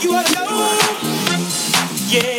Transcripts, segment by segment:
You are to know. Yeah.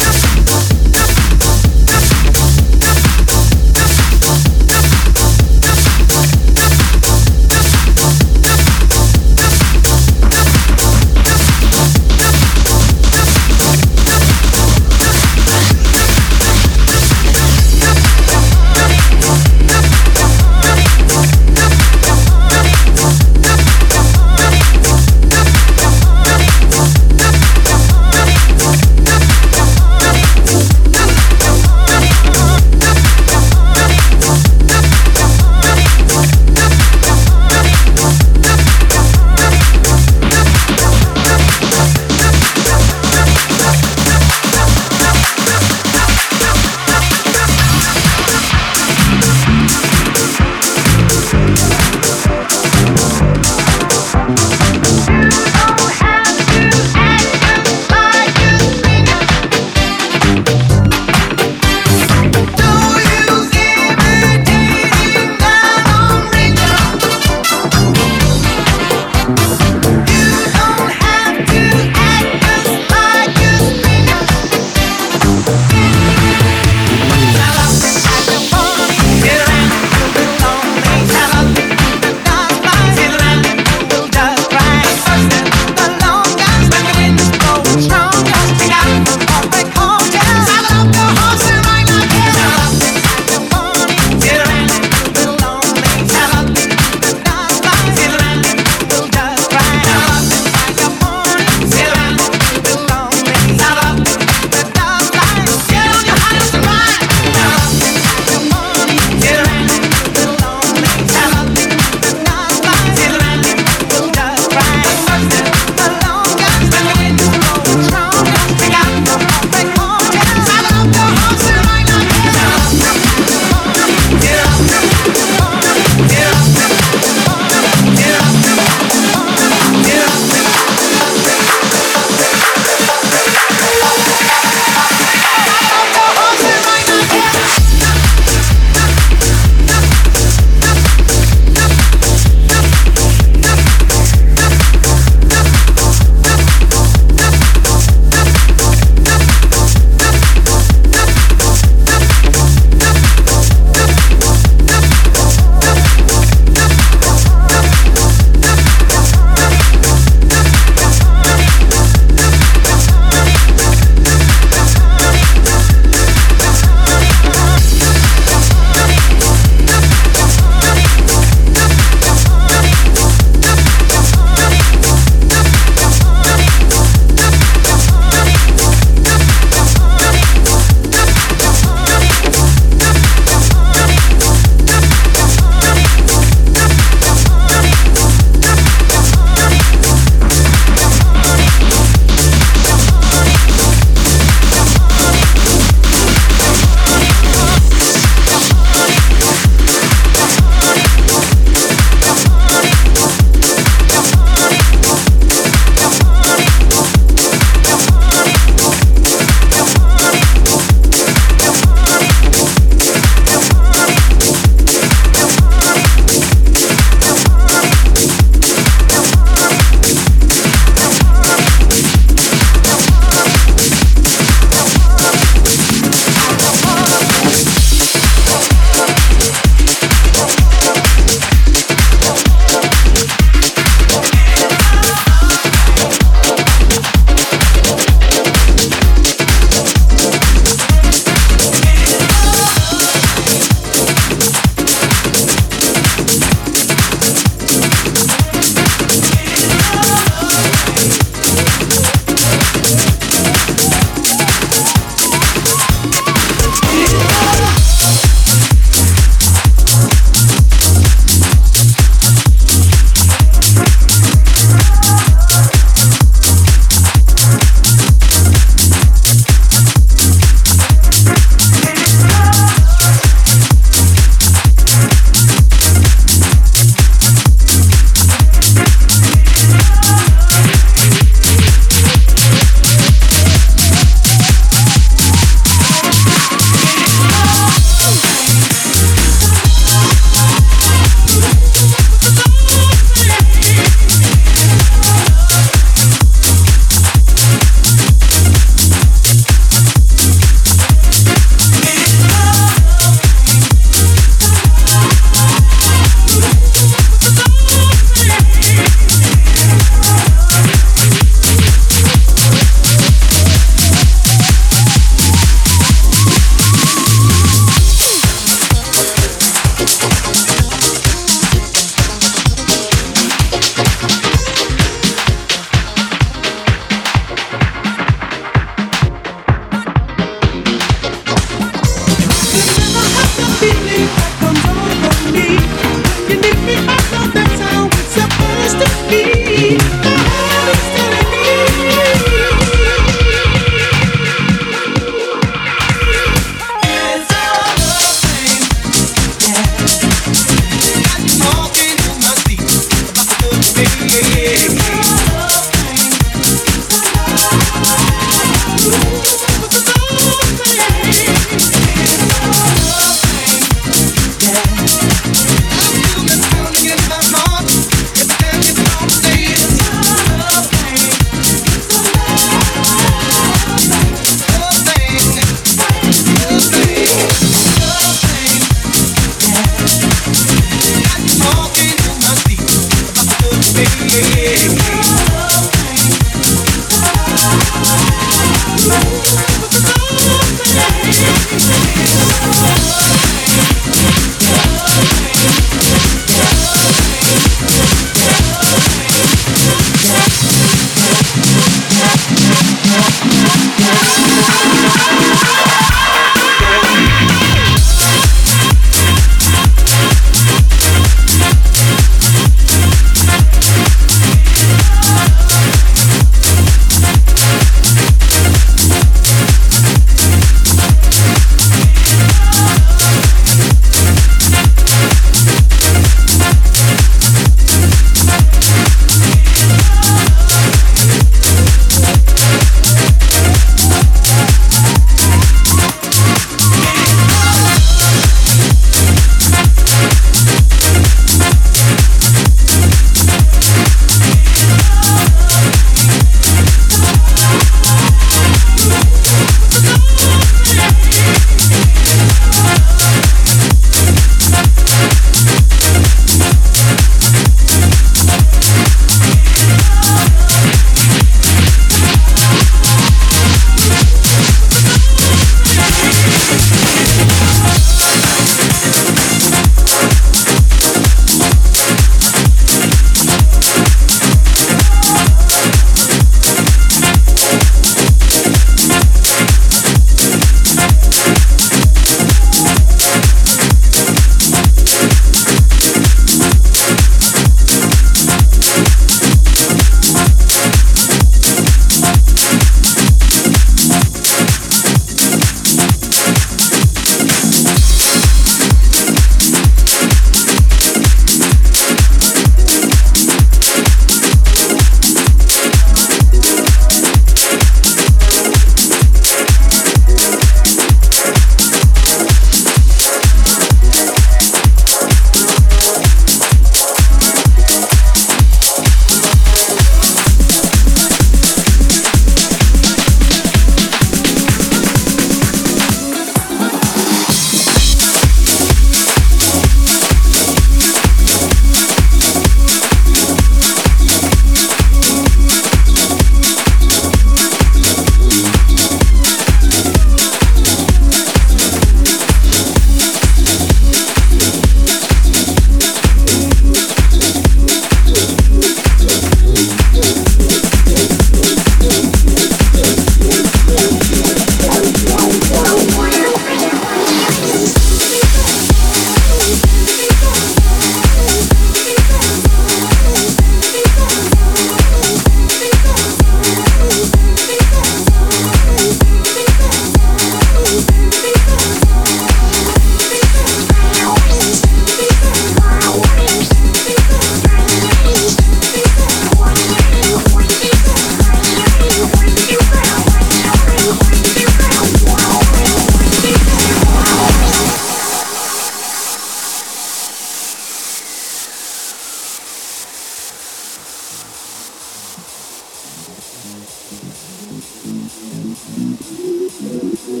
Thank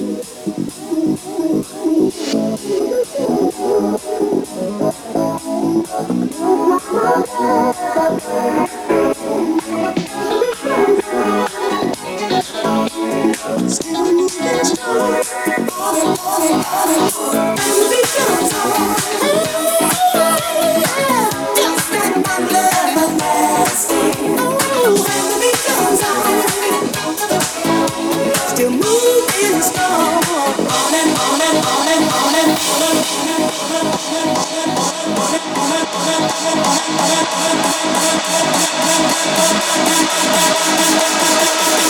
you. フフフフフ。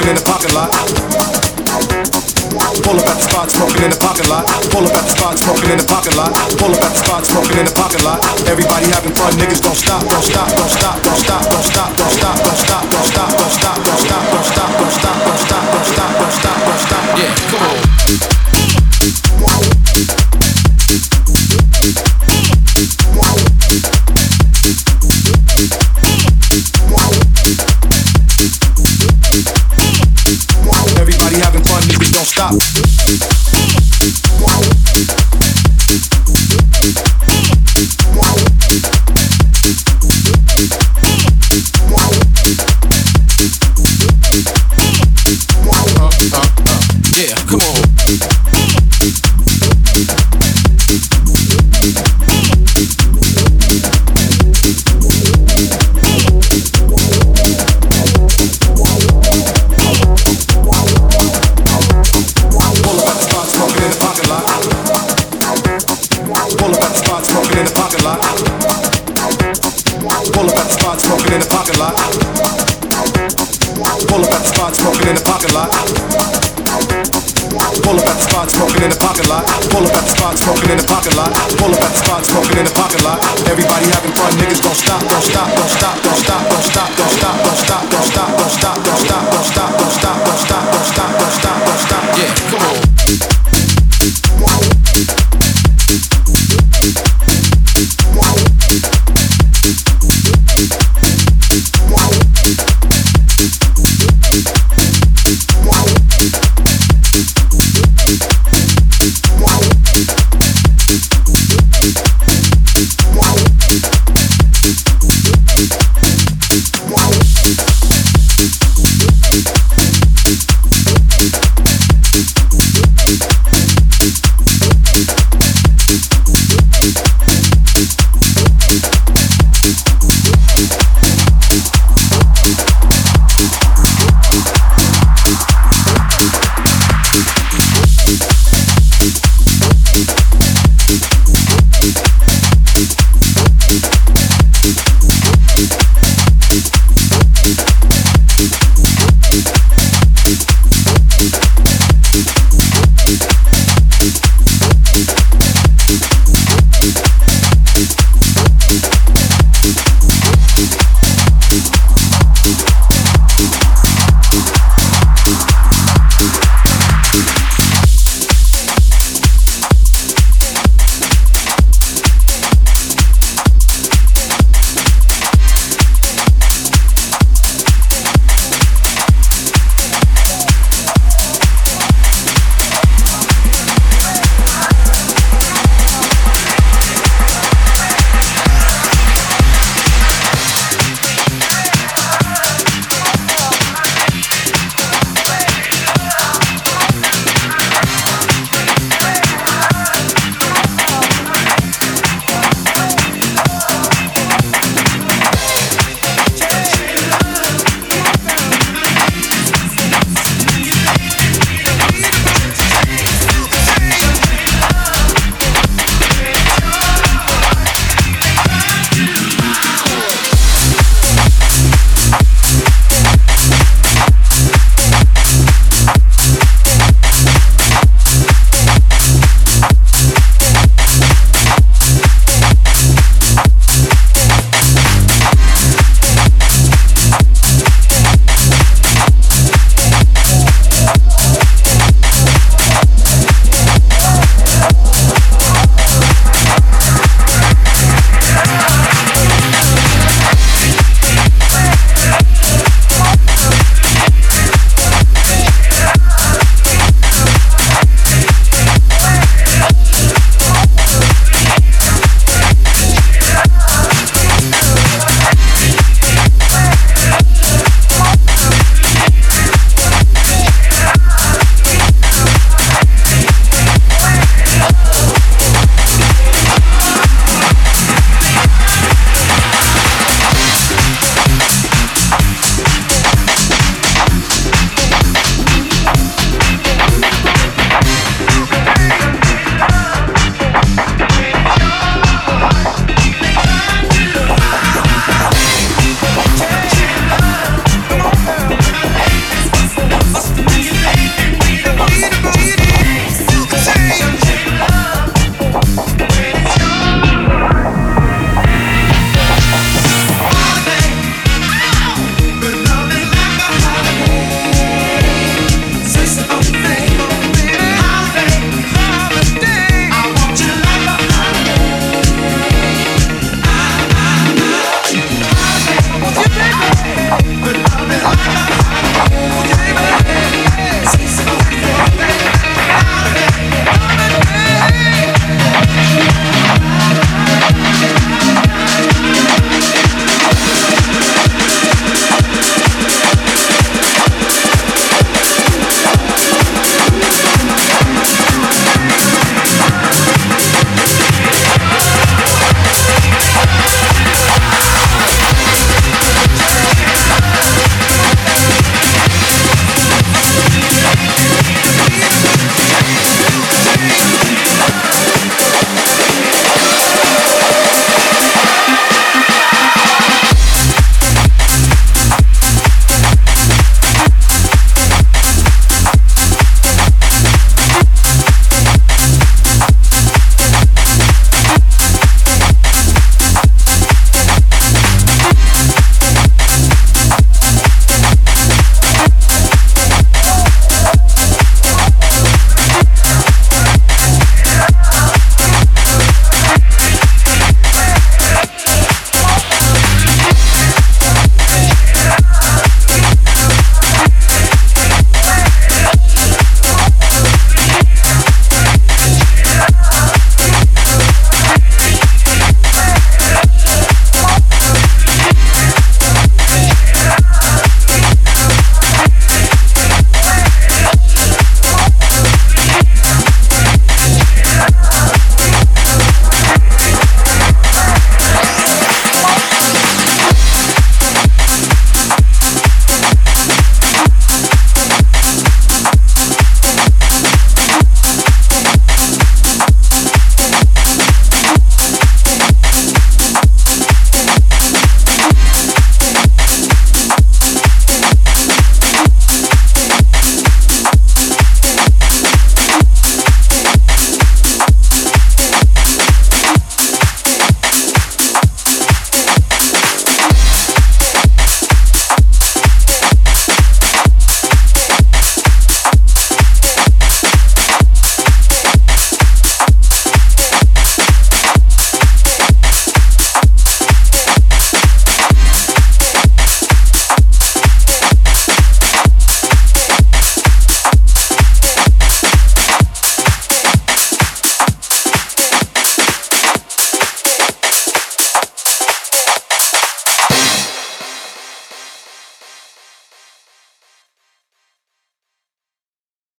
smoking in the parking lot. Pull up at the spot, smoking in the parking lot. Pull up at the spot, smoking in the parking lot. Pull up at the spot, smoking in the parking lot. Everybody having fun, niggas don't stop, don't stop, don't stop, don't stop, don't stop, don't stop, don't stop, don't stop, don't stop, don't stop, don't stop, don't stop, don't stop, don't stop, don't stop, don't stop. don't stop. Yeah, come on. having fun, niggas don't stop, don't stop, don't stop, don't stop, don't stop, don't stop, don't stop.